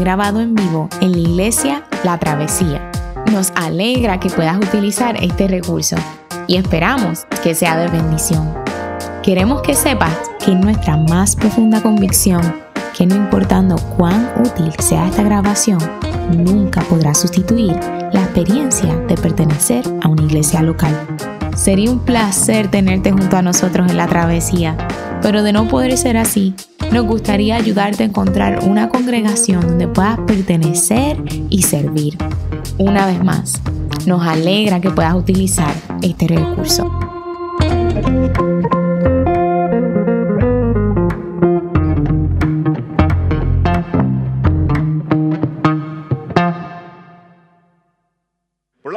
grabado en vivo en la iglesia La Travesía. Nos alegra que puedas utilizar este recurso y esperamos que sea de bendición. Queremos que sepas que nuestra más profunda convicción que no importando cuán útil sea esta grabación, nunca podrá sustituir la experiencia de pertenecer a una iglesia local. Sería un placer tenerte junto a nosotros en la travesía, pero de no poder ser así, nos gustaría ayudarte a encontrar una congregación donde puedas pertenecer y servir. Una vez más, nos alegra que puedas utilizar este recurso.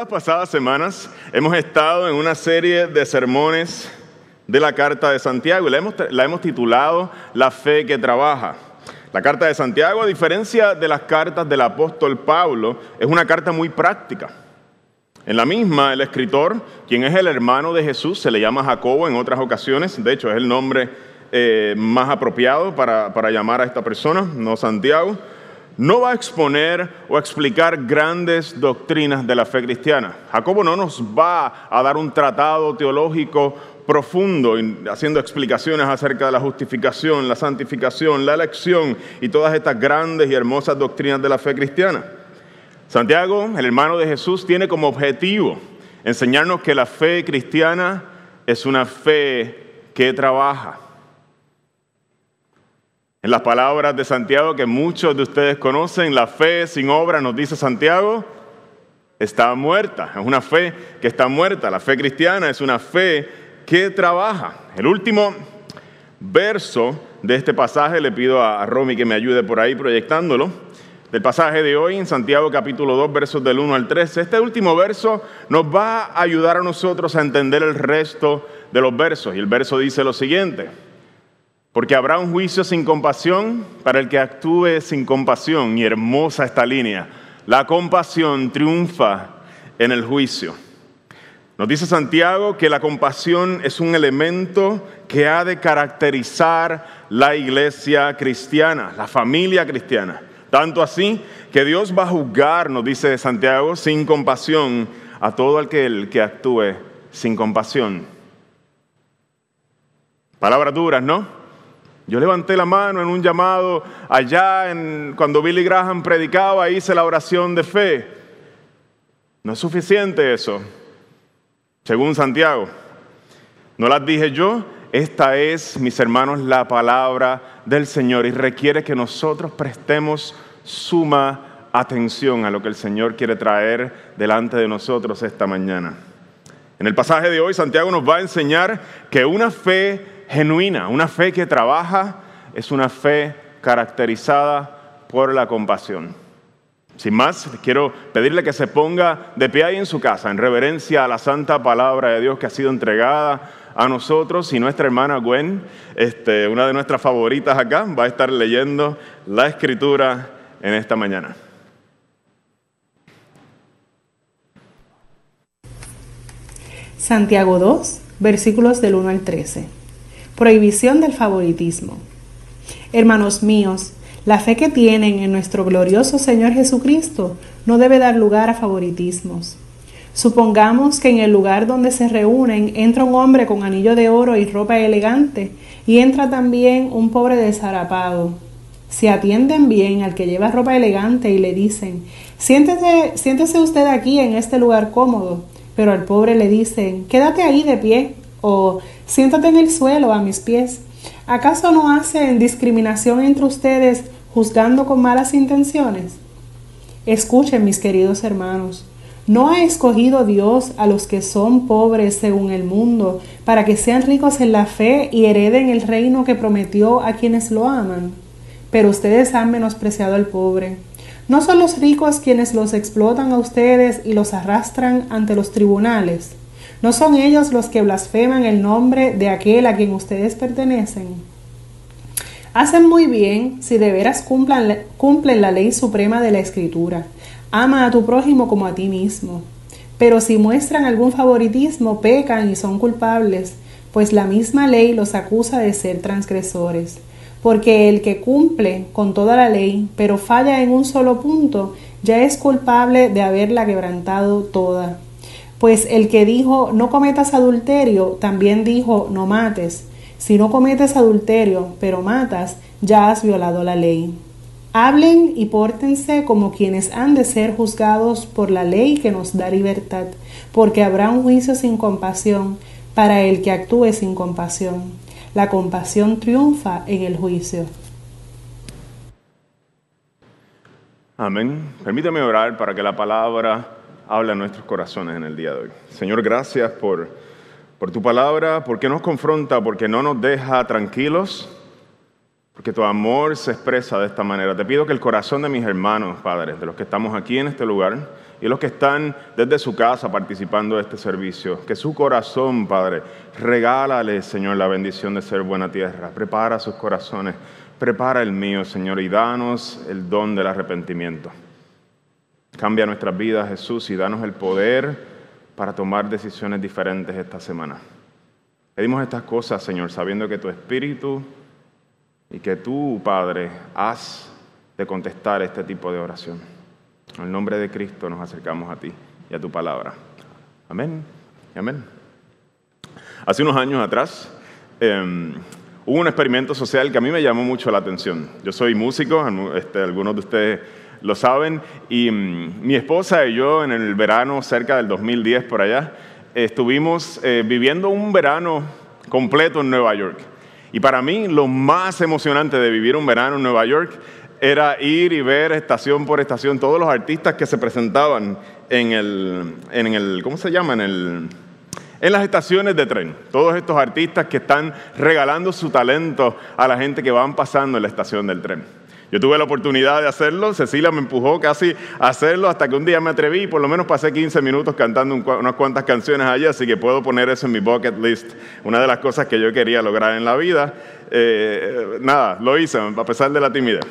Las pasadas semanas hemos estado en una serie de sermones de la Carta de Santiago y la hemos, la hemos titulado La fe que trabaja. La Carta de Santiago, a diferencia de las cartas del apóstol Pablo, es una carta muy práctica. En la misma, el escritor, quien es el hermano de Jesús, se le llama Jacobo en otras ocasiones, de hecho es el nombre eh, más apropiado para, para llamar a esta persona, no Santiago, no va a exponer o explicar grandes doctrinas de la fe cristiana. Jacobo no nos va a dar un tratado teológico profundo, haciendo explicaciones acerca de la justificación, la santificación, la elección y todas estas grandes y hermosas doctrinas de la fe cristiana. Santiago, el hermano de Jesús, tiene como objetivo enseñarnos que la fe cristiana es una fe que trabaja. En las palabras de Santiago que muchos de ustedes conocen, la fe sin obra, nos dice Santiago, está muerta. Es una fe que está muerta. La fe cristiana es una fe que trabaja. El último verso de este pasaje, le pido a Romy que me ayude por ahí proyectándolo, del pasaje de hoy en Santiago capítulo 2, versos del 1 al 13. Este último verso nos va a ayudar a nosotros a entender el resto de los versos. Y el verso dice lo siguiente, porque habrá un juicio sin compasión para el que actúe sin compasión. Y hermosa esta línea, la compasión triunfa en el juicio. Nos dice Santiago que la compasión es un elemento que ha de caracterizar la iglesia cristiana, la familia cristiana. Tanto así que Dios va a juzgar, nos dice Santiago, sin compasión a todo aquel que actúe sin compasión. Palabras duras, ¿no? Yo levanté la mano en un llamado allá en, cuando Billy Graham predicaba, hice la oración de fe. No es suficiente eso según Santiago. No las dije yo, esta es, mis hermanos, la palabra del Señor y requiere que nosotros prestemos suma atención a lo que el Señor quiere traer delante de nosotros esta mañana. En el pasaje de hoy, Santiago nos va a enseñar que una fe genuina, una fe que trabaja, es una fe caracterizada por la compasión. Sin más, quiero pedirle que se ponga de pie ahí en su casa, en reverencia a la santa palabra de Dios que ha sido entregada a nosotros. Y nuestra hermana Gwen, este, una de nuestras favoritas acá, va a estar leyendo la escritura en esta mañana. Santiago 2, versículos del 1 al 13. Prohibición del favoritismo. Hermanos míos, la fe que tienen en nuestro glorioso Señor Jesucristo no debe dar lugar a favoritismos. Supongamos que en el lugar donde se reúnen entra un hombre con anillo de oro y ropa elegante y entra también un pobre desarapado. Si atienden bien al que lleva ropa elegante y le dicen, siéntese, siéntese usted aquí en este lugar cómodo, pero al pobre le dicen, quédate ahí de pie o siéntate en el suelo a mis pies. ¿Acaso no hacen discriminación entre ustedes juzgando con malas intenciones? Escuchen, mis queridos hermanos, ¿no ha escogido Dios a los que son pobres según el mundo para que sean ricos en la fe y hereden el reino que prometió a quienes lo aman? Pero ustedes han menospreciado al pobre. ¿No son los ricos quienes los explotan a ustedes y los arrastran ante los tribunales? ¿No son ellos los que blasfeman el nombre de aquel a quien ustedes pertenecen? Hacen muy bien si de veras cumplen la ley suprema de la Escritura. Ama a tu prójimo como a ti mismo. Pero si muestran algún favoritismo, pecan y son culpables, pues la misma ley los acusa de ser transgresores. porque el que cumple con toda la ley, pero falla en un solo punto, ya es culpable de haberla quebrantado toda. Pues el que dijo no cometas adulterio, también dijo no mates. Si no cometes adulterio, pero matas, ya has violado la ley. Hablen y pórtense como quienes han de ser juzgados por la ley que nos da libertad, porque habrá un juicio sin compasión para el que actúe sin compasión. La compasión triunfa en el juicio. Amén. Permítame orar para que la palabra hable a nuestros corazones en el día de hoy. Señor, gracias por, por tu palabra, porque nos confronta, porque no nos deja tranquilos, porque tu amor se expresa de esta manera. Te pido que el corazón de mis hermanos, padres, de los que estamos aquí en este lugar y los que están desde su casa participando de este servicio, que su corazón, Padre, regálale, Señor, la bendición de ser buena tierra. Prepara sus corazones, prepara el mío, Señor, y danos el don del arrepentimiento. Cambia nuestras vidas, Jesús, y danos el poder para tomar decisiones diferentes esta semana. Pedimos estas cosas, Señor, sabiendo que tu Espíritu y que tú, Padre, has de contestar este tipo de oración. En el nombre de Cristo nos acercamos a ti y a tu palabra. Amén amén. Hace unos años atrás em, hubo un experimento social que a mí me llamó mucho la atención. Yo soy músico, este, algunos de ustedes lo saben, y mm, mi esposa y yo en el verano, cerca del 2010 por allá, estuvimos eh, viviendo un verano completo en Nueva York. Y para mí lo más emocionante de vivir un verano en Nueva York era ir y ver estación por estación todos los artistas que se presentaban en el, en el ¿cómo se llama? En, el, en las estaciones de tren. Todos estos artistas que están regalando su talento a la gente que van pasando en la estación del tren. Yo tuve la oportunidad de hacerlo, Cecilia me empujó casi a hacerlo hasta que un día me atreví y por lo menos pasé 15 minutos cantando unas cuantas canciones allí, así que puedo poner eso en mi bucket list, una de las cosas que yo quería lograr en la vida. Eh, nada, lo hice a pesar de la timidez.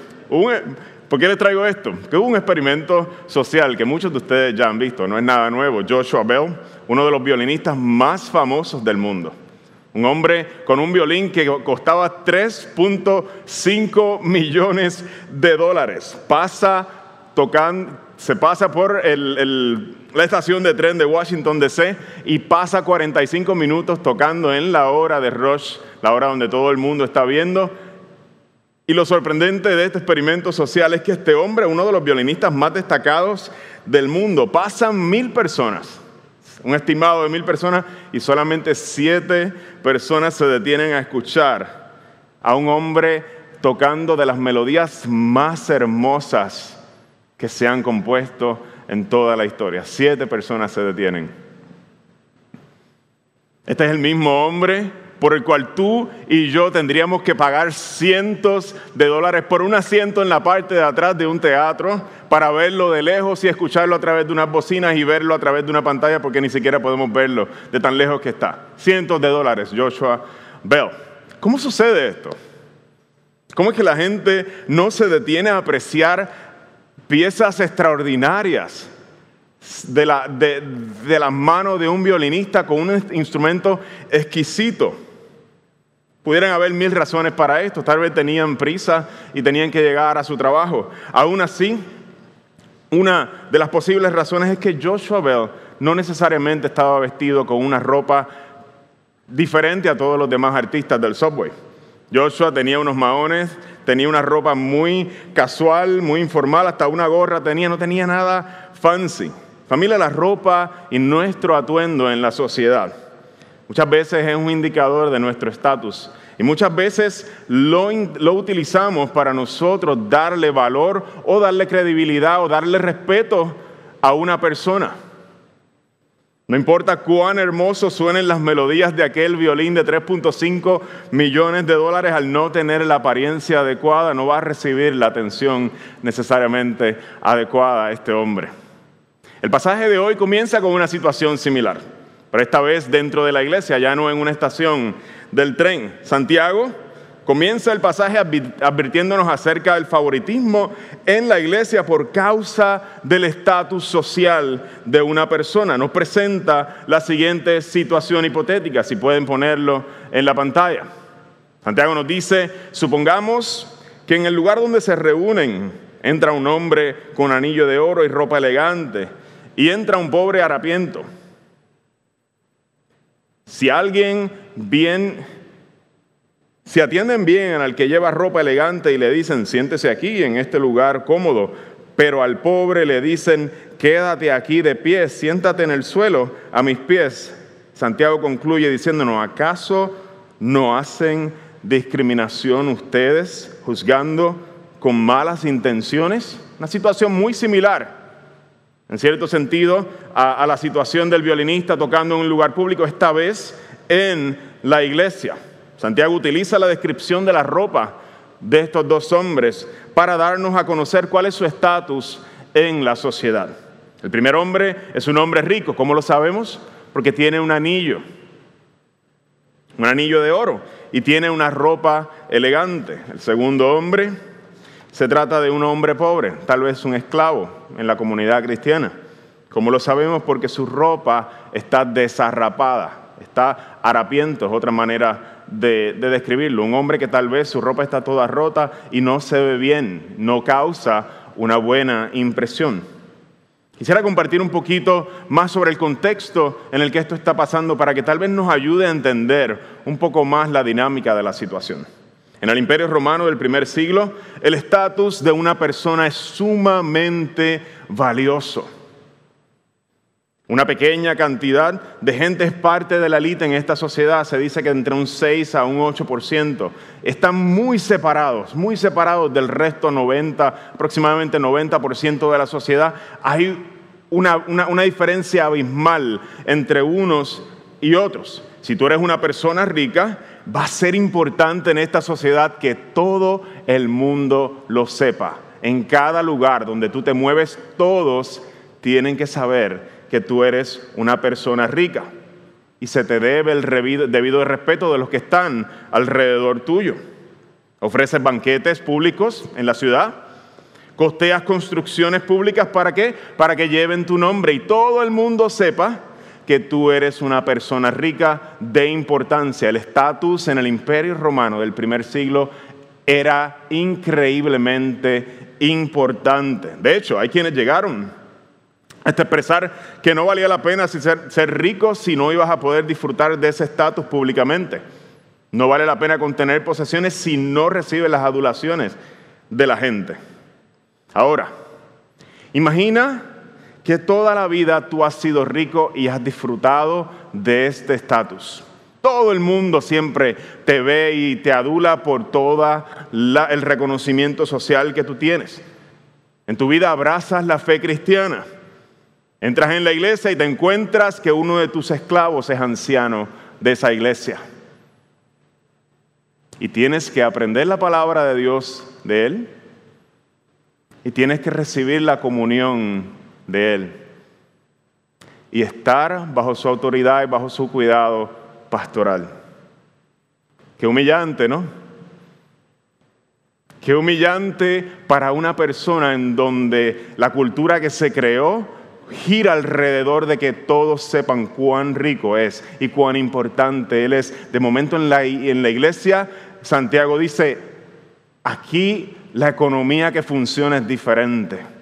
¿Por qué les traigo esto? Que hubo un experimento social que muchos de ustedes ya han visto, no es nada nuevo. Joshua Bell, uno de los violinistas más famosos del mundo. Un hombre con un violín que costaba 3.5 millones de dólares. Pasa tocando, se pasa por la estación de tren de Washington DC y pasa 45 minutos tocando en la hora de rush, la hora donde todo el mundo está viendo. Y lo sorprendente de este experimento social es que este hombre, uno de los violinistas más destacados del mundo, pasan mil personas un estimado de mil personas y solamente siete personas se detienen a escuchar a un hombre tocando de las melodías más hermosas que se han compuesto en toda la historia. Siete personas se detienen. Este es el mismo hombre por el cual tú y yo tendríamos que pagar cientos de dólares por un asiento en la parte de atrás de un teatro para verlo de lejos y escucharlo a través de unas bocinas y verlo a través de una pantalla porque ni siquiera podemos verlo de tan lejos que está. Cientos de dólares, Joshua Bell. ¿Cómo sucede esto? ¿Cómo es que la gente no se detiene a apreciar piezas extraordinarias de, la, de, de las manos de un violinista con un instrumento exquisito? Pudieran haber mil razones para esto, tal vez tenían prisa y tenían que llegar a su trabajo. Aún así, una de las posibles razones es que Joshua Bell no necesariamente estaba vestido con una ropa diferente a todos los demás artistas del subway. Joshua tenía unos maones, tenía una ropa muy casual, muy informal, hasta una gorra tenía, no tenía nada fancy. Familia, la ropa y nuestro atuendo en la sociedad muchas veces es un indicador de nuestro estatus y muchas veces lo, utilizamos para nosotros darle valor o darle credibilidad o darle respeto a una persona. No importa cuán hermoso suenen las melodías de aquel violín de 3.5 millones de dólares, al no tener la apariencia adecuada, no va a recibir la atención necesariamente adecuada a este hombre. El pasaje de hoy comienza con una situación similar, pero esta vez dentro de la iglesia, ya no en una estación del tren. Santiago comienza el pasaje advirtiéndonos acerca del favoritismo en la iglesia por causa del estatus social de una persona. Nos presenta la siguiente situación hipotética, si pueden ponerlo en la pantalla. Santiago nos dice, supongamos que en el lugar donde se reúnen entra un hombre con anillo de oro y ropa elegante y entra un pobre harapiento. Si alguien bien, si atienden bien al que lleva ropa elegante y le dicen, siéntese aquí en este lugar cómodo, pero al pobre le dicen, quédate aquí de pie, siéntate en el suelo a mis pies. Santiago concluye diciéndonos, ¿acaso no hacen discriminación ustedes juzgando con malas intenciones? Una situación muy similar, en cierto sentido, a, la situación del violinista tocando en un lugar público, esta vez en la iglesia. Santiago utiliza la descripción de la ropa de estos dos hombres para darnos a conocer cuál es su estatus en la sociedad. El primer hombre es un hombre rico, ¿cómo lo sabemos? Porque tiene un anillo, un anillo de oro, y tiene una ropa elegante. El segundo hombre se trata de un hombre pobre, tal vez un esclavo en la comunidad cristiana. ¿Cómo lo sabemos? Porque su ropa está desarrapada, está harapiento, es otra manera de, describirlo. Un hombre que tal vez su ropa está toda rota y no se ve bien, no causa una buena impresión. Quisiera compartir un poquito más sobre el contexto en el que esto está pasando para que tal vez nos ayude a entender un poco más la dinámica de la situación. En el imperio romano del primer siglo, el estatus de una persona es sumamente valioso. Una pequeña cantidad de gente es parte de la élite en esta sociedad, se dice que entre un 6 a un 8%. Están muy separados, muy separados del resto 90, aproximadamente 90% de la sociedad. Hay una, una diferencia abismal entre unos y otros. Si tú eres una persona rica, va a ser importante en esta sociedad que todo el mundo lo sepa. En cada lugar donde tú te mueves, todos tienen que saber que tú eres una persona rica y se te debe el debido respeto de los que están alrededor tuyo. Ofreces banquetes públicos en la ciudad, costeas construcciones públicas para qué? Para que lleven tu nombre y todo el mundo sepa que tú eres una persona rica de importancia. El estatus en el imperio romano del primer siglo era increíblemente importante. De hecho, hay quienes llegaron hasta expresar que no valía la pena ser, ser rico si no ibas a poder disfrutar de ese estatus públicamente. No vale la pena contener posesiones si no recibes las adulaciones de la gente. Ahora, imagina que toda la vida tú has sido rico y has disfrutado de este estatus. Todo el mundo siempre te ve y te adula por todo el reconocimiento social que tú tienes. En tu vida abrazas la fe cristiana Entras en la iglesia y te encuentras que uno de tus esclavos es anciano de esa iglesia. Y tienes que aprender la palabra de Dios de Él. Y tienes que recibir la comunión de Él. Y estar bajo su autoridad y bajo su cuidado pastoral. Qué humillante, ¿no? Qué humillante para una persona en donde la cultura que se creó gira alrededor de que todos sepan cuán rico es y cuán importante Él es. De momento en la, en la iglesia, Santiago dice, aquí la economía que funciona es diferente.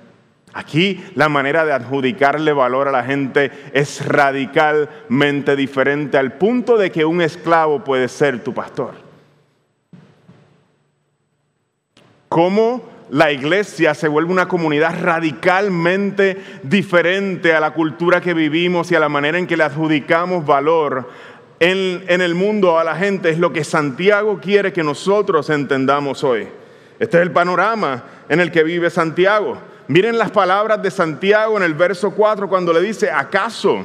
Aquí la manera de adjudicarle valor a la gente es radicalmente diferente al punto de que un esclavo puede ser tu pastor. ¿Cómo la iglesia se vuelve una comunidad radicalmente diferente a la cultura que vivimos y a la manera en que le adjudicamos valor en, el mundo a la gente. Es lo que Santiago quiere que nosotros entendamos hoy. Este es el panorama en el que vive Santiago. Miren las palabras de Santiago en el verso 4 cuando le dice, ¿acaso?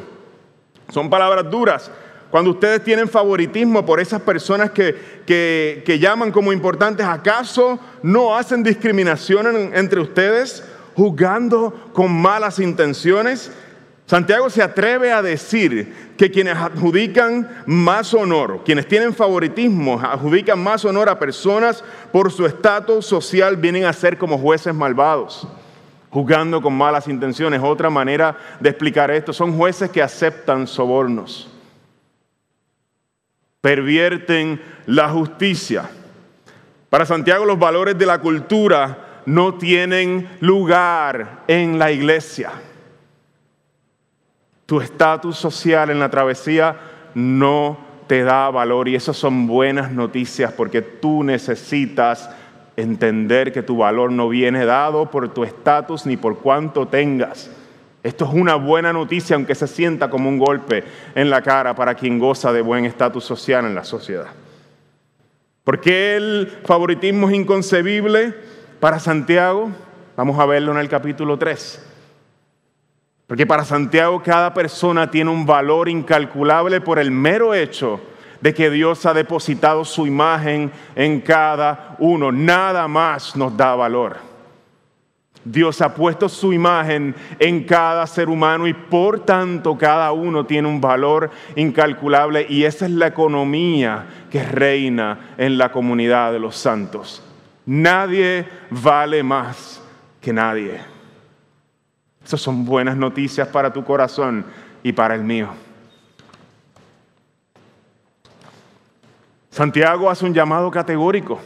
Son palabras duras. Cuando ustedes tienen favoritismo por esas personas que, llaman como importantes, ¿acaso no hacen discriminación entre ustedes juzgando con malas intenciones? Santiago se atreve a decir que quienes adjudican más honor, quienes tienen favoritismo, adjudican más honor a personas por su estatus social, vienen a ser como jueces malvados, juzgando con malas intenciones. Otra manera de explicar esto son jueces que aceptan sobornos. pervierten la justicia. Para Santiago los valores de la cultura no tienen lugar en la iglesia. Tu estatus social en la travesía no te da valor y esas son buenas noticias porque tú necesitas entender que tu valor no viene dado por tu estatus ni por cuánto tengas. Esto es una buena noticia, aunque se sienta como un golpe en la cara para quien goza de buen estatus social en la sociedad. ¿Por qué el favoritismo es inconcebible para Santiago? Vamos a verlo en el capítulo 3. Porque para Santiago cada persona tiene un valor incalculable por el mero hecho de que Dios ha depositado su imagen en cada uno. Nada más nos da valor. Dios ha puesto su imagen en cada ser humano y por tanto cada uno tiene un valor incalculable y esa es la economía que reina en la comunidad de los santos. Nadie vale más que nadie. Esas son buenas noticias para tu corazón y para el mío. Santiago hace un llamado categórico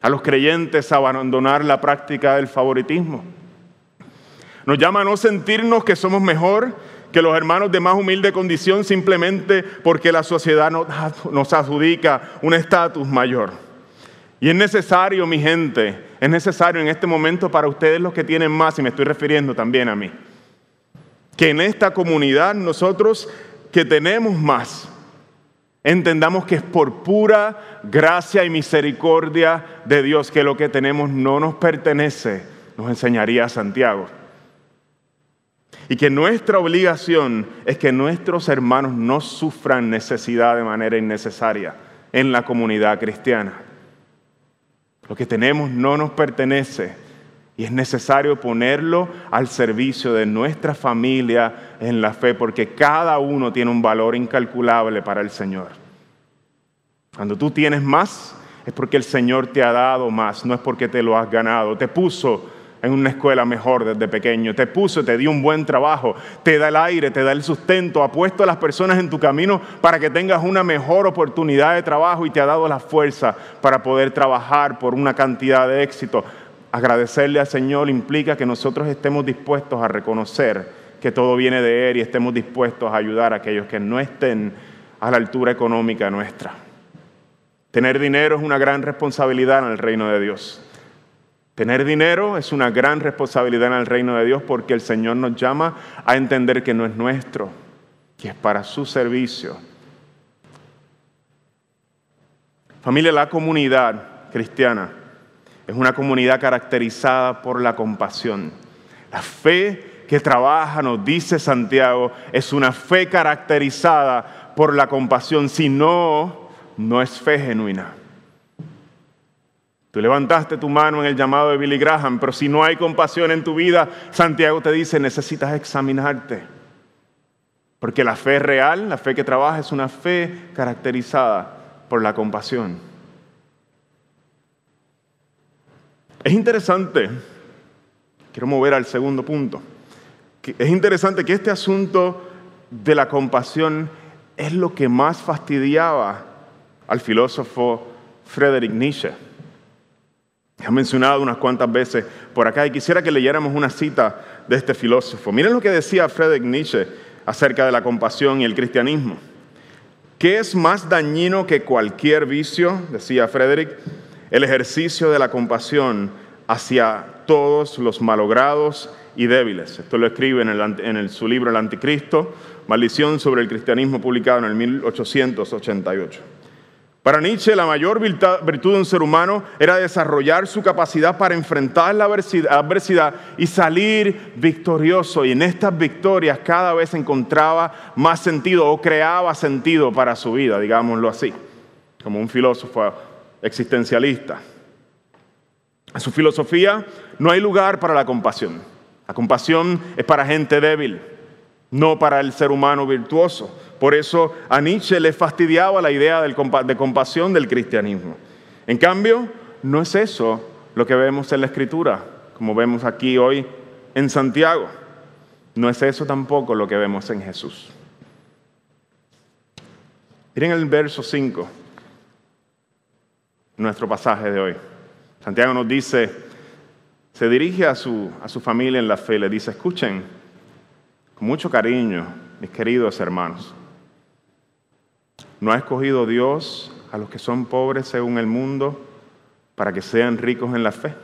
a los creyentes a abandonar la práctica del favoritismo. Nos llama a no sentirnos que somos mejor que los hermanos de más humilde condición simplemente porque la sociedad nos adjudica un estatus mayor. Y es necesario, mi gente, es necesario en este momento para ustedes los que tienen más, y me estoy refiriendo también a mí, que en esta comunidad nosotros que tenemos más, Entendamos que es por pura gracia y misericordia de Dios que lo que tenemos no nos pertenece, nos enseñaría Santiago. Y que nuestra obligación es que nuestros hermanos no sufran necesidad de manera innecesaria en la comunidad cristiana. Lo que tenemos no nos pertenece y es necesario ponerlo al servicio de nuestra familia en la fe, porque cada uno tiene un valor incalculable para el Señor. Cuando tú tienes más, es porque el Señor te ha dado más, no es porque te lo has ganado. Te puso en una escuela mejor desde pequeño, te puso, te dio un buen trabajo, te da el aire, te da el sustento, ha puesto a las personas en tu camino para que tengas una mejor oportunidad de trabajo y te ha dado la fuerza para poder trabajar por una cantidad de éxito. Agradecerle al Señor implica que nosotros estemos dispuestos a reconocer que todo viene de Él y estemos dispuestos a ayudar a aquellos que no estén a la altura económica nuestra. Tener dinero es una gran responsabilidad en el reino de Dios. Tener dinero es una gran responsabilidad en el reino de Dios porque el Señor nos llama a entender que no es nuestro, que es para su servicio. Familia, la comunidad cristiana es una comunidad caracterizada por la compasión. La fe que trabaja, nos dice Santiago, es una fe caracterizada por la compasión. Si no, no es fe genuina. Tú levantaste tu mano en el llamado de Billy Graham, pero si no hay compasión en tu vida, Santiago te dice, necesitas examinarte. Porque la fe real, la fe que trabaja, es una fe caracterizada por la compasión. Es interesante, quiero mover al segundo punto, es interesante que este asunto de la compasión es lo que más fastidiaba al filósofo Friedrich Nietzsche. Ha mencionado unas cuantas veces por acá y quisiera que leyéramos una cita de este filósofo. Miren lo que decía Friedrich Nietzsche acerca de la compasión y el cristianismo. ¿Qué es más dañino que cualquier vicio? Decía Friedrich el ejercicio de la compasión hacia todos los malogrados y débiles. Esto lo escribe en, su libro El Anticristo, Maldición sobre el Cristianismo, publicado en el 1888. Para Nietzsche, la mayor virtud de un ser humano era desarrollar su capacidad para enfrentar la adversidad y salir victorioso. Y en estas victorias cada vez encontraba más sentido o creaba sentido para su vida, digámoslo así, como un filósofo existencialista. En su filosofía no hay lugar para la compasión. La compasión es para gente débil, no para el ser humano virtuoso. Por eso a Nietzsche le fastidiaba la idea de compasión del cristianismo. En cambio, no es eso lo que vemos en la escritura, como vemos aquí hoy en Santiago. No es eso tampoco lo que vemos en Jesús. Miren el verso 5, nuestro pasaje de hoy. Santiago nos dice, se dirige a su, a su familia en la fe, le dice, escuchen con mucho cariño, mis queridos hermanos. ¿No ha escogido Dios a los que son pobres según el mundo para que sean ricos en la fe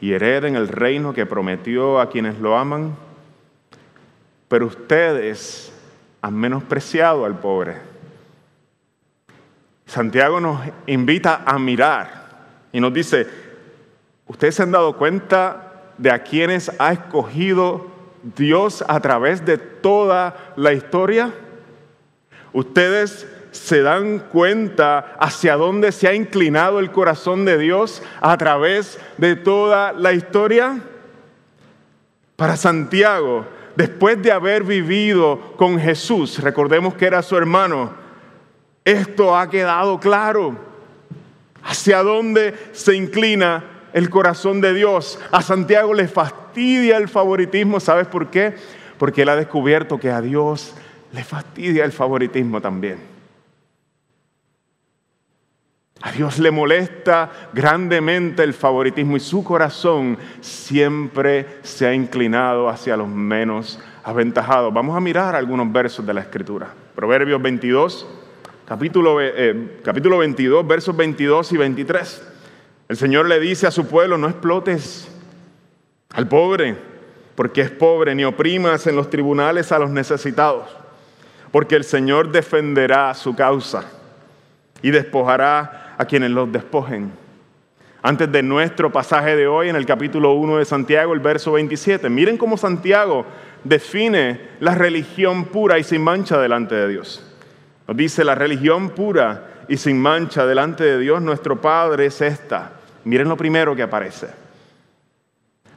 y hereden el reino que prometió a quienes lo aman? Pero ustedes han menospreciado al pobre. Santiago nos invita a mirar y nos dice, ¿ustedes se han dado cuenta de a quienes ha escogido Dios a través de toda la historia? ¿Ustedes se dan cuenta hacia dónde se ha inclinado el corazón de Dios a través de toda la historia? Para Santiago, después de haber vivido con Jesús, recordemos que era su hermano, esto ha quedado claro. Hacia dónde se inclina el corazón de Dios. A Santiago le fastidia el favoritismo, ¿sabes por qué? Porque él ha descubierto que a Dios le fastidia el favoritismo también. A Dios le molesta grandemente el favoritismo y su corazón siempre se ha inclinado hacia los menos aventajados. Vamos a mirar algunos versos de la Escritura. Proverbios 22, capítulo, eh, capítulo 22, versos 22 y 23. El Señor le dice a su pueblo, no explotes al pobre, porque es pobre, ni oprimas en los tribunales a los necesitados porque el Señor defenderá su causa y despojará a quienes los despojen. Antes de nuestro pasaje de hoy, en el capítulo 1 de Santiago, el verso 27, miren cómo Santiago define la religión pura y sin mancha delante de Dios. Nos dice, la religión pura y sin mancha delante de Dios, nuestro Padre, es esta. Miren lo primero que aparece.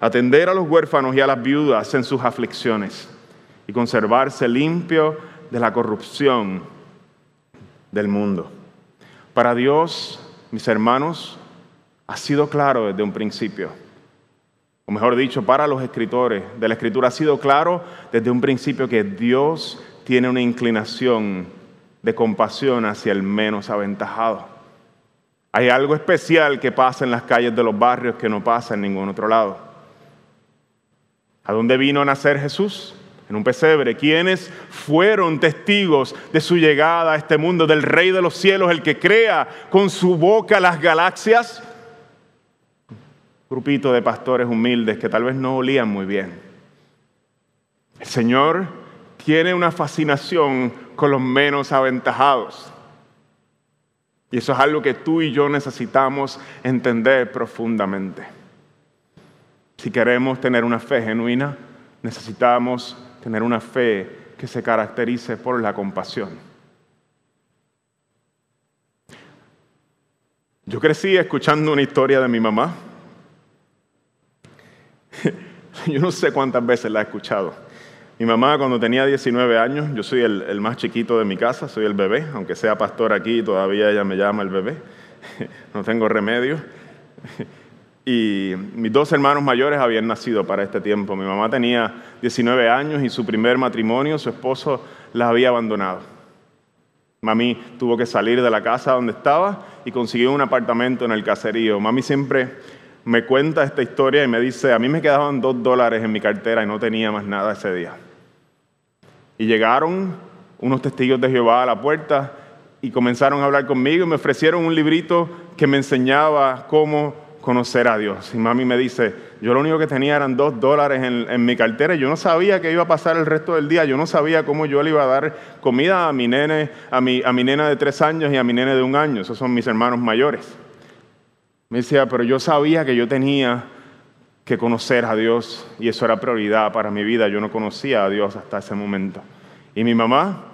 Atender a los huérfanos y a las viudas en sus aflicciones y conservarse limpio de la corrupción del mundo. Para Dios, mis hermanos, ha sido claro desde un principio. O mejor dicho, para los escritores de la escritura ha sido claro desde un principio que Dios tiene una inclinación de compasión hacia el menos aventajado. Hay algo especial que pasa en las calles de los barrios que no pasa en ningún otro lado. ¿A dónde vino a nacer Jesús? en un pesebre, quienes fueron testigos de su llegada a este mundo, del Rey de los cielos, el que crea con su boca las galaxias. Grupito de pastores humildes que tal vez no olían muy bien. El Señor tiene una fascinación con los menos aventajados. Y eso es algo que tú y yo necesitamos entender profundamente. Si queremos tener una fe genuina, necesitamos tener una fe que se caracterice por la compasión. Yo crecí escuchando una historia de mi mamá. Yo no sé cuántas veces la he escuchado. Mi mamá cuando tenía 19 años, yo soy el, más chiquito de mi casa, soy el bebé, aunque sea pastor aquí, todavía ella me llama el bebé, no tengo remedio. Y mis dos hermanos mayores habían nacido para este tiempo. Mi mamá tenía 19 años y su primer matrimonio, su esposo la había abandonado. Mami tuvo que salir de la casa donde estaba y consiguió un apartamento en el caserío. Mami siempre me cuenta esta historia y me dice, a mí me quedaban dos dólares en mi cartera y no tenía más nada ese día. Y llegaron unos testigos de Jehová a la puerta y comenzaron a hablar conmigo y me ofrecieron un librito que me enseñaba cómo conocer a Dios. Y mami me dice, yo lo único que tenía eran dos dólares en, mi cartera y yo no sabía qué iba a pasar el resto del día, yo no sabía cómo yo le iba a dar comida a mi nene, a mi, a mi nena de tres años y a mi nene de un año, esos son mis hermanos mayores. Me decía, pero yo sabía que yo tenía que conocer a Dios y eso era prioridad para mi vida, yo no conocía a Dios hasta ese momento. Y mi mamá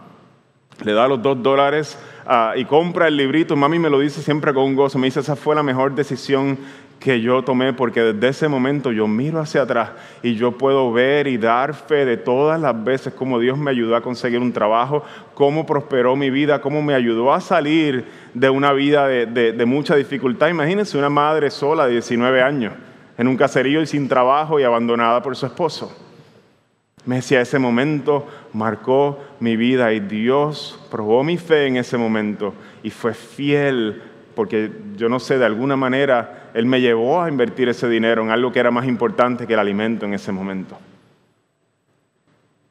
le da los dos dólares ah, y compra el librito. Mami me lo dice siempre con un gozo. Me dice, esa fue la mejor decisión que yo tomé porque desde ese momento yo miro hacia atrás y yo puedo ver y dar fe de todas las veces cómo Dios me ayudó a conseguir un trabajo, cómo prosperó mi vida, cómo me ayudó a salir de una vida de, de mucha dificultad. Imagínense una madre sola de 19 años en un caserío y sin trabajo y abandonada por su esposo. Me decía, ese momento marcó mi vida y Dios probó mi fe en ese momento y fue fiel porque yo no sé, de alguna manera Él me llevó a invertir ese dinero en algo que era más importante que el alimento en ese momento.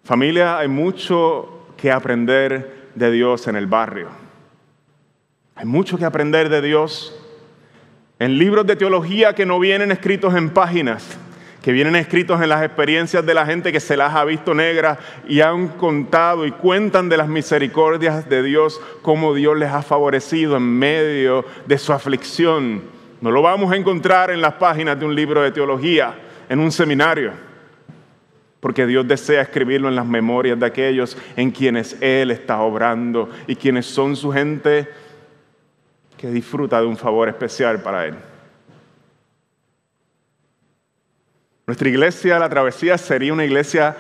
Familia, hay mucho que aprender de Dios en el barrio. Hay mucho que aprender de Dios en libros de teología que no vienen escritos en páginas, que vienen escritos en las experiencias de la gente que se las ha visto negras y han contado y cuentan de las misericordias de Dios, cómo Dios les ha favorecido en medio de su aflicción. No lo vamos a encontrar en las páginas de un libro de teología, en un seminario, porque Dios desea escribirlo en las memorias de aquellos en quienes Él está obrando y quienes son su gente que disfruta de un favor especial para Él. Nuestra iglesia, la travesía, sería una iglesia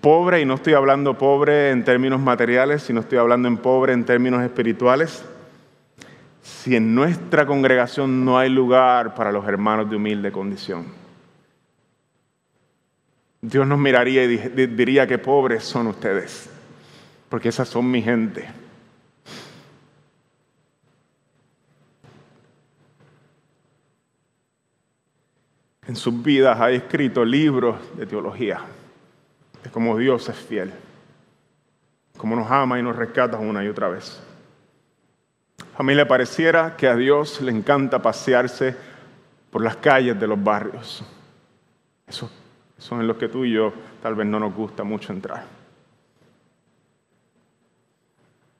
pobre, y no estoy hablando pobre en términos materiales, sino estoy hablando en pobre en términos espirituales, si en nuestra congregación no hay lugar para los hermanos de humilde condición. Dios nos miraría y diría que pobres son ustedes, porque esas son mi gente. En sus vidas ha escrito libros de teología, de cómo Dios es fiel, cómo nos ama y nos rescata una y otra vez. Familia, pareciera que a Dios le encanta pasearse por las calles de los barrios. Eso, son en los que tú y yo tal vez no nos gusta mucho entrar.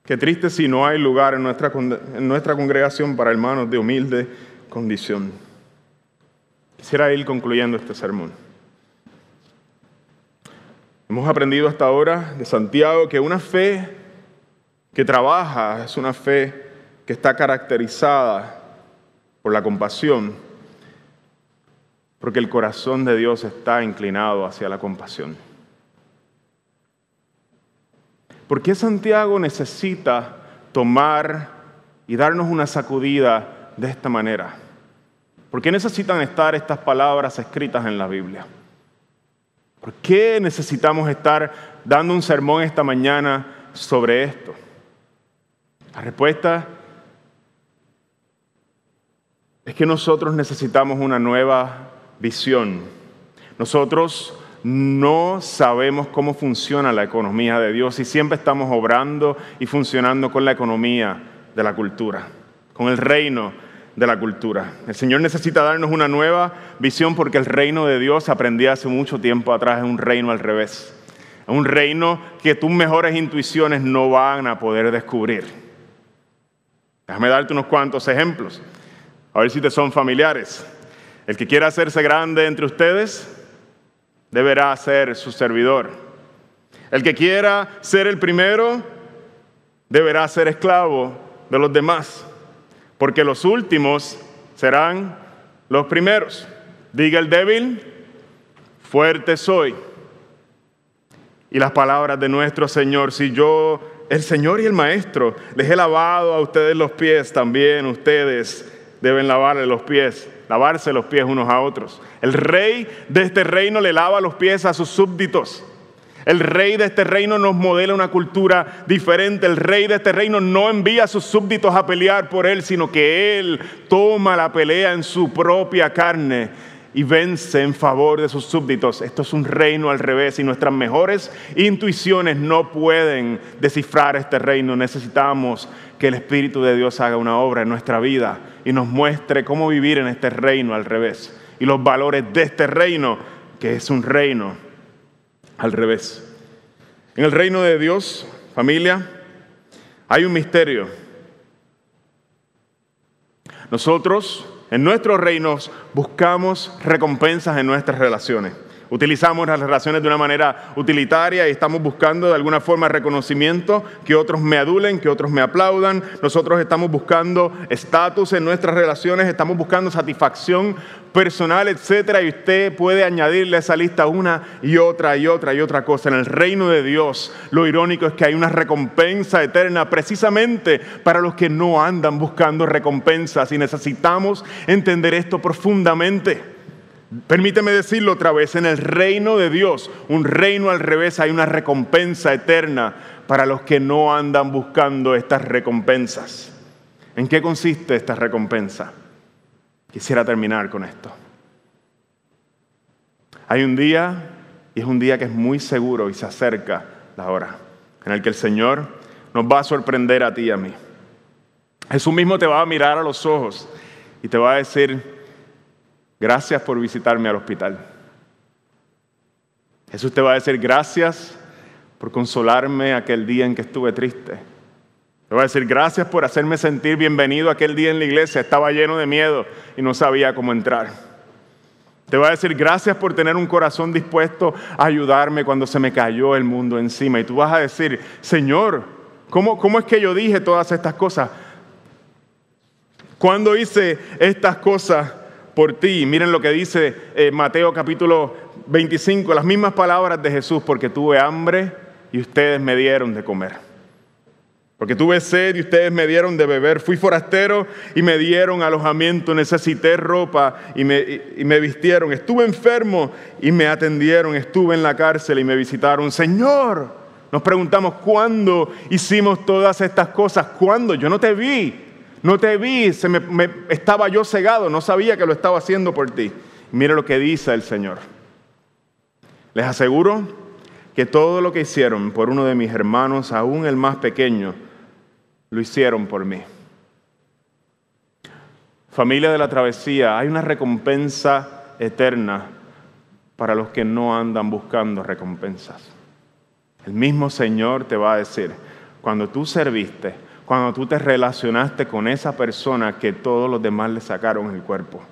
Qué triste si no hay lugar en nuestra, en nuestra congregación para hermanos de humilde condición. Quisiera ir concluyendo este sermón. Hemos aprendido hasta ahora de Santiago que una fe que trabaja es una fe que está caracterizada por la compasión, porque el corazón de Dios está inclinado hacia la compasión. ¿Por qué Santiago necesita tomar y darnos una sacudida de esta manera? ¿Por qué necesitan estar estas palabras escritas en la Biblia? ¿Por qué necesitamos estar dando un sermón esta mañana sobre esto? La respuesta es que nosotros necesitamos una nueva visión. Nosotros no sabemos cómo funciona la economía de Dios y siempre estamos obrando y funcionando con la economía de la cultura, con el reino de la cultura. El Señor necesita darnos una nueva visión porque el reino de Dios, aprendí hace mucho tiempo atrás, es un reino al revés. Es un reino que tus mejores intuiciones no van a poder descubrir. Déjame darte unos cuantos ejemplos, a ver si te son familiares. El que quiera hacerse grande entre ustedes deberá ser su servidor. El que quiera ser el primero deberá ser esclavo de los demás porque los últimos serán los primeros. Diga el débil, fuerte soy. Y las palabras de nuestro Señor, si yo, el Señor y el Maestro, les he lavado a ustedes los pies, también ustedes deben lavarle los pies, lavarse los pies unos a otros. El rey de este reino le lava los pies a sus súbditos. El rey de este reino nos modela una cultura diferente. El rey de este reino no envía a sus súbditos a pelear por él, sino que él toma la pelea en su propia carne y vence en favor de sus súbditos. Esto es un reino al revés y nuestras mejores intuiciones no pueden descifrar este reino. Necesitamos que el Espíritu de Dios haga una obra en nuestra vida y nos muestre cómo vivir en este reino al revés y los valores de este reino, que es un reino al revés. En el reino de Dios, familia, hay un misterio. Nosotros, en nuestros reinos, buscamos recompensas en nuestras relaciones. Utilizamos las relaciones de una manera utilitaria y estamos buscando de alguna forma reconocimiento, que otros me adulen, que otros me aplaudan. Nosotros estamos buscando estatus en nuestras relaciones, estamos buscando satisfacción personal, etcétera, y usted puede añadirle a esa lista una y otra y otra y otra cosa. En el reino de Dios, lo irónico es que hay una recompensa eterna precisamente para los que no andan buscando recompensas y necesitamos entender esto profundamente. Permíteme decirlo otra vez, en el reino de Dios, un reino al revés, hay una recompensa eterna para los que no andan buscando estas recompensas. ¿En qué consiste esta recompensa? Quisiera terminar con esto. Hay un día, y es un día que es muy seguro y se acerca la hora, en el que el Señor nos va a sorprender a ti y a mí. Jesús mismo te va a mirar a los ojos y te va a decir, gracias por visitarme al hospital. Jesús te va a decir, gracias por consolarme aquel día en que estuve triste. Te va a decir, gracias por hacerme sentir bienvenido aquel día en la iglesia. Estaba lleno de miedo y no sabía cómo entrar. Te va a decir, gracias por tener un corazón dispuesto a ayudarme cuando se me cayó el mundo encima. Y tú vas a decir, Señor, ¿cómo, cómo es que yo dije todas estas cosas? Cuando hice estas cosas por ti, miren lo que dice eh, Mateo capítulo 25, las mismas palabras de Jesús, porque tuve hambre y ustedes me dieron de comer. Porque tuve sed y ustedes me dieron de beber. Fui forastero y me dieron alojamiento. Necesité ropa y me, y me, vistieron. Estuve enfermo y me atendieron. Estuve en la cárcel y me visitaron. Señor, nos preguntamos, ¿cuándo hicimos todas estas cosas? ¿Cuándo? Yo no te vi. No te vi, se me, estaba yo cegado, no sabía que lo estaba haciendo por ti. Mire lo que dice el Señor. Les aseguro que todo lo que hicieron por uno de mis hermanos, aún el más pequeño, lo hicieron por mí. Familia de la travesía, hay una recompensa eterna para los que no andan buscando recompensas. El mismo Señor te va a decir, cuando tú serviste, cuando tú te relacionaste con esa persona que todos los demás le sacaron el cuerpo.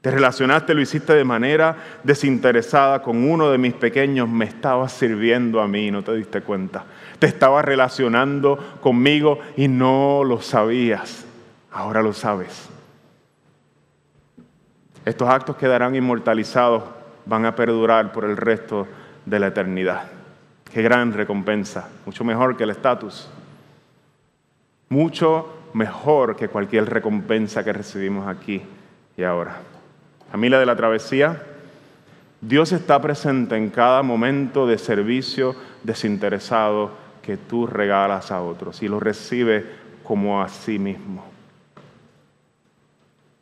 Te relacionaste, lo hiciste de manera desinteresada con uno de mis pequeños, me estabas sirviendo a mí no te diste cuenta. Te estabas relacionando conmigo y no lo sabías. Ahora lo sabes. Estos actos quedarán inmortalizados, van a perdurar por el resto de la eternidad. Qué gran recompensa, mucho mejor que el estatus mucho mejor que cualquier recompensa que recibimos aquí y ahora. Familia de la travesía, Dios está presente en cada momento de servicio desinteresado que tú regalas a otros y lo recibe como a sí mismo.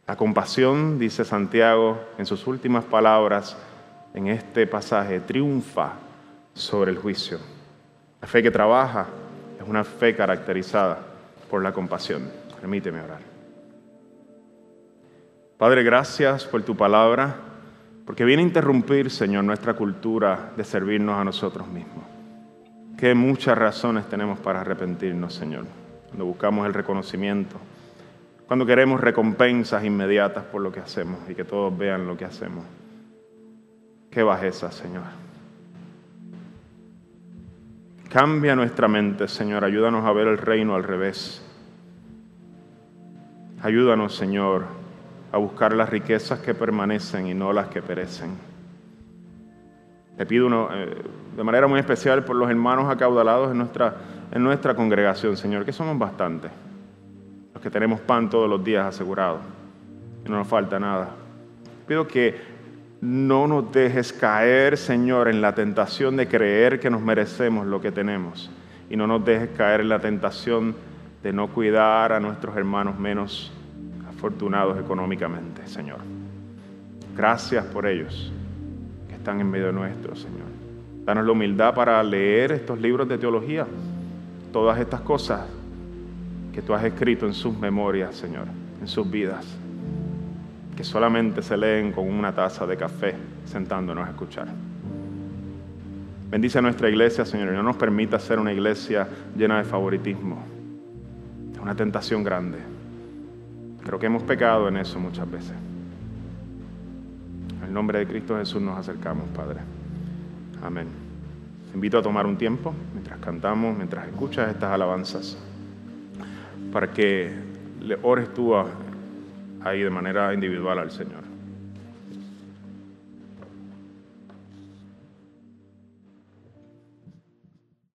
La compasión, dice Santiago en sus últimas palabras en este pasaje, triunfa sobre el juicio. La fe que trabaja es una fe caracterizada por la compasión. Permíteme orar. Padre, gracias por tu palabra, porque viene a interrumpir, Señor, nuestra cultura de servirnos a nosotros mismos. Qué muchas razones tenemos para arrepentirnos, Señor, cuando buscamos el reconocimiento, cuando queremos recompensas inmediatas por lo que hacemos y que todos vean lo que hacemos. Qué bajeza, Señor. Cambia nuestra mente, Señor. Ayúdanos a ver el reino al revés. Ayúdanos, Señor, a buscar las riquezas que permanecen y no las que perecen. Te pido eh, de manera muy especial por los hermanos acaudalados en nuestra, en nuestra congregación, Señor, que somos bastantes. Los que tenemos pan todos los días asegurado. Y no nos falta nada. Pido que no nos dejes caer, Señor, en la tentación de creer que nos merecemos lo que tenemos. Y no nos dejes caer en la tentación de no cuidar a nuestros hermanos menos afortunados económicamente, Señor. Gracias por ellos que están en medio nuestro, Señor. Danos la humildad para leer estos libros de teología, todas estas cosas que tú has escrito en sus memorias, Señor, en sus vidas que solamente se leen con una taza de café sentándonos a escuchar. Bendice a nuestra iglesia, Señor, y no nos permita ser una iglesia llena de favoritismo. Es una tentación grande. Creo que hemos pecado en eso muchas veces. En el nombre de Cristo Jesús nos acercamos, Padre. Amén. Te invito a tomar un tiempo mientras cantamos, mientras escuchas estas alabanzas, para que le ores tú a ahí de manera individual al Señor.